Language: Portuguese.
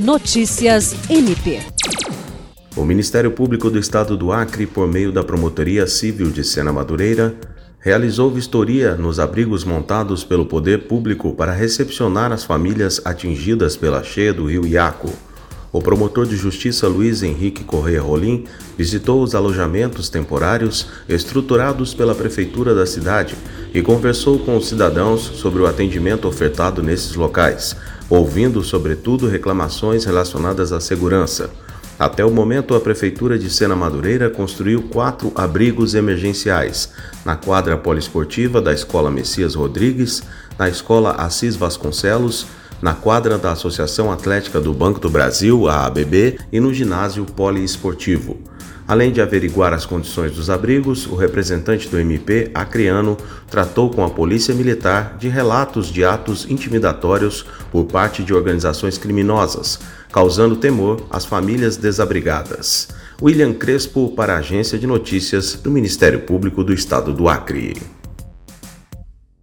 Notícias MP. O Ministério Público do Estado do Acre, por meio da Promotoria Civil de Sena Madureira, realizou vistoria nos abrigos montados pelo Poder Público para recepcionar as famílias atingidas pela cheia do rio Iaco. O promotor de justiça Luiz Henrique Correia Rolim visitou os alojamentos temporários estruturados pela prefeitura da cidade e conversou com os cidadãos sobre o atendimento ofertado nesses locais, ouvindo sobretudo reclamações relacionadas à segurança. Até o momento, a Prefeitura de Sena Madureira construiu quatro abrigos emergenciais na quadra poliesportiva da Escola Messias Rodrigues, na Escola Assis Vasconcelos, na quadra da Associação Atlética do Banco do Brasil, a ABB, e no ginásio poliesportivo. Além de averiguar as condições dos abrigos, o representante do MP, acreano, tratou com a Polícia Militar de relatos de atos intimidatórios por parte de organizações criminosas, causando temor às famílias desabrigadas. William Crespo para a Agência de Notícias do Ministério Público do Estado do Acre.